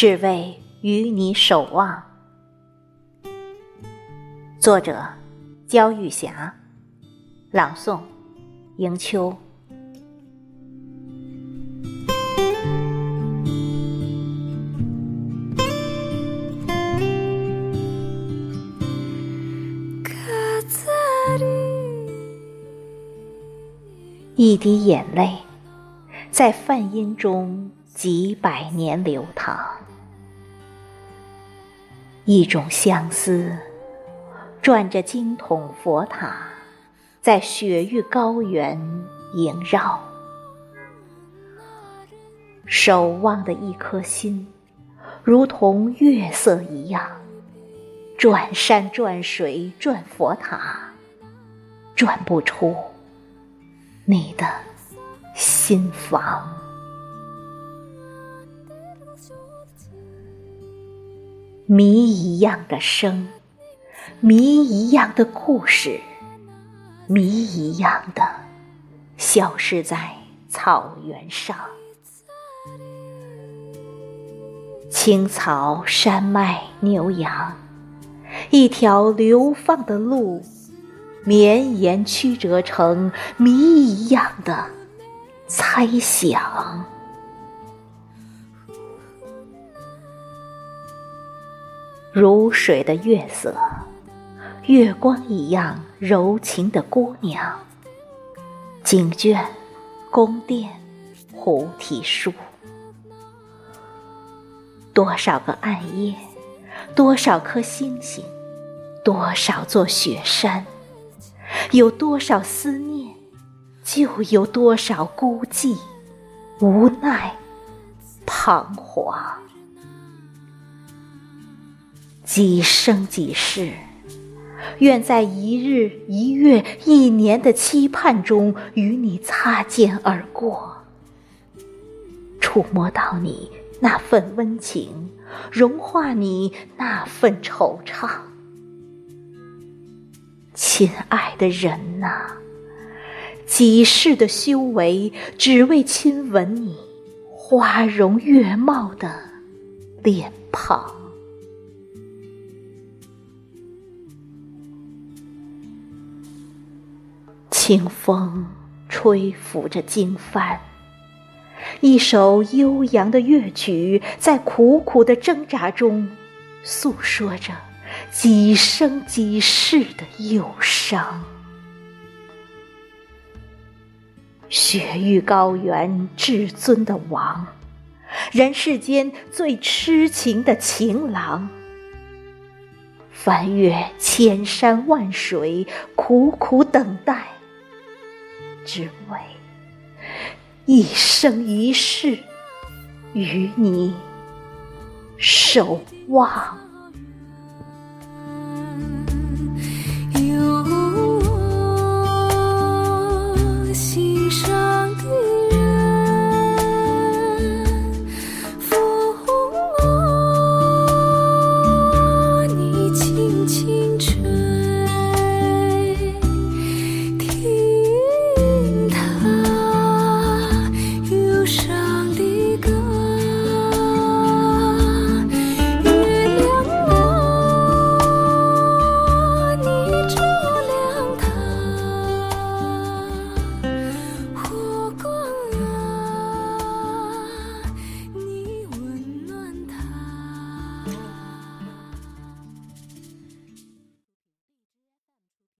只为与你守望。作者：焦玉霞，朗诵：迎秋。一滴眼泪，在梵音中几百年流淌；一种相思，转着经筒佛塔，在雪域高原萦绕。守望的一颗心，如同月色一样，转山转水转佛塔，转不出。你的心房，谜一样的生，谜一样的故事，谜一样的消失在草原上。青草、山脉、牛羊，一条流放的路。绵延曲折成谜一样的猜想，如水的月色，月光一样柔情的姑娘，经卷、宫殿、菩提树，多少个暗夜，多少颗星星，多少座雪山。有多少思念，就有多少孤寂、无奈、彷徨。几生几世，愿在一日、一月、一年的期盼中，与你擦肩而过，触摸到你那份温情，融化你那份惆怅。亲爱的人呐，几世的修为，只为亲吻你花容月貌的脸庞。清风吹拂着经幡，一首悠扬的乐曲，在苦苦的挣扎中，诉说着。几生几世的忧伤，雪域高原至尊的王，人世间最痴情的情郎，翻越千山万水，苦苦等待，只为一生一世与你守望。